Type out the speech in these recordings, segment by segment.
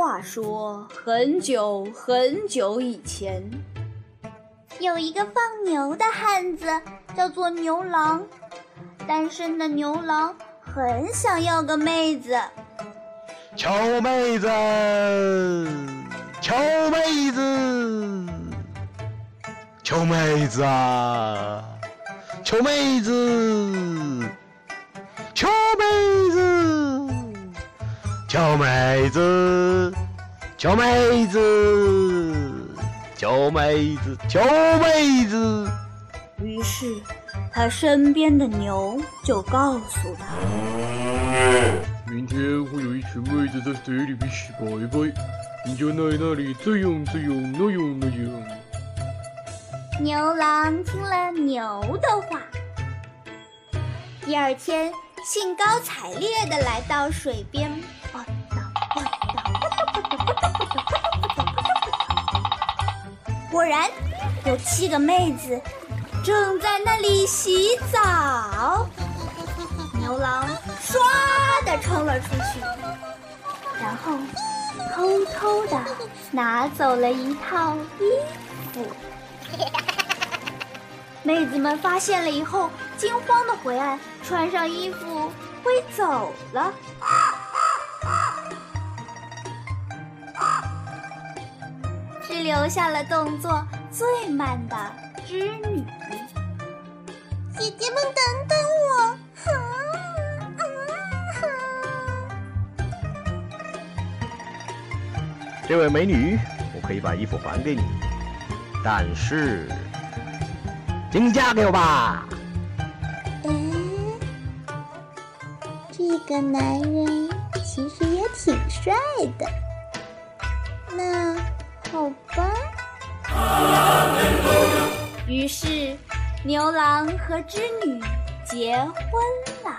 话说，很久很久以前，有一个放牛的汉子，叫做牛郎。单身的牛郎很想要个妹子。求妹子，求妹子，求妹子啊！求妹子，求妹子，求妹子，求妹子，求妹子。于是，他身边的牛就告诉他：明天会有一群妹子在水里面洗白白，你就在那里这样这样那样那样。牛郎听了牛的话，第二天兴高采烈地来到水边，果然有七个妹子正在那里洗澡。牛郎唰地冲了出去，然后偷偷地拿走了一套衣服。妹子们发现了以后，惊慌的回岸，穿上衣服飞走了。留下了动作最慢的织女。姐姐们，等等我！这位美女，我可以把衣服还给你，但是，请你嫁给我吧。嗯，这个男人其实也挺帅的。那好吧。于是，牛郎和织女结婚了。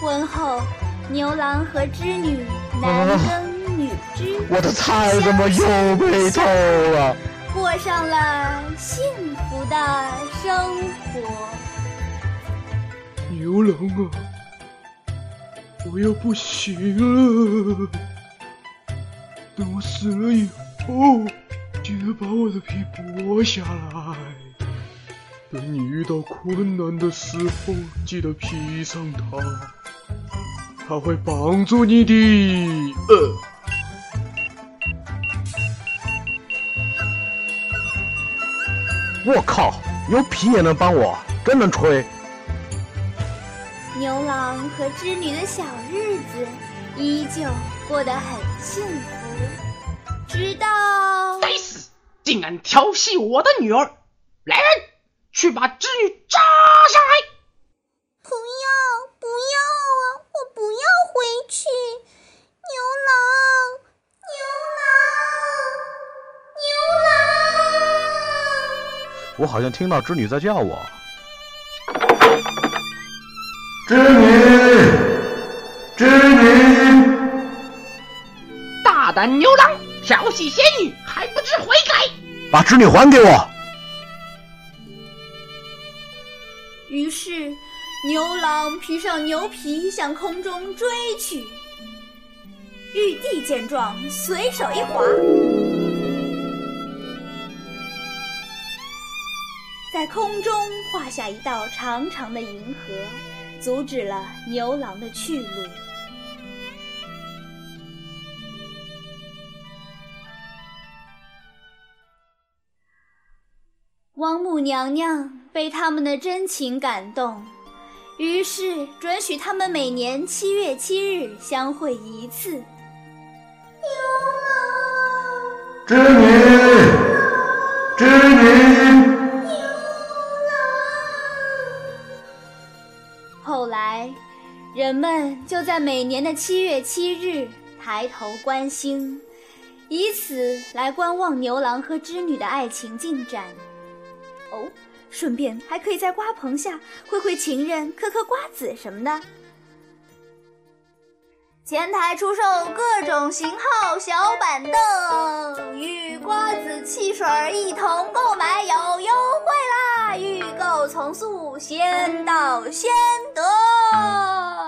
婚后，牛郎和织女男耕女织，我的菜怎么又被偷了？过上了幸福的生活。牛郎啊，我要不行了。等我死了以后，记得把我的皮剥下来。等你遇到困难的时候，记得披上它，它会帮助你的。呃。我靠，有皮也能帮我，真能吹！牛郎和织女的小日子依旧过得很幸福，直到该死，竟敢调戏我的女儿！来人，去把织女扎上来！不要，不要啊！我不要回去！牛郎，牛郎，牛郎！我好像听到织女在叫我。织女，织女！大胆牛郎，调戏仙女，还不知悔改！把织女还给我！于是，牛郎披上牛皮向空中追去。玉帝见状，随手一划，在空中画下一道长长的银河。阻止了牛郎的去路。王母娘娘被他们的真情感动，于是准许他们每年七月七日相会一次。牛郎，织女，织女。来，人们就在每年的七月七日抬头观星，以此来观望牛郎和织女的爱情进展。哦，顺便还可以在瓜棚下会会情人，嗑嗑瓜子什么的。前台出售各种型号小板凳，与瓜子、汽水一同购买有优惠啦！从速，先到先得。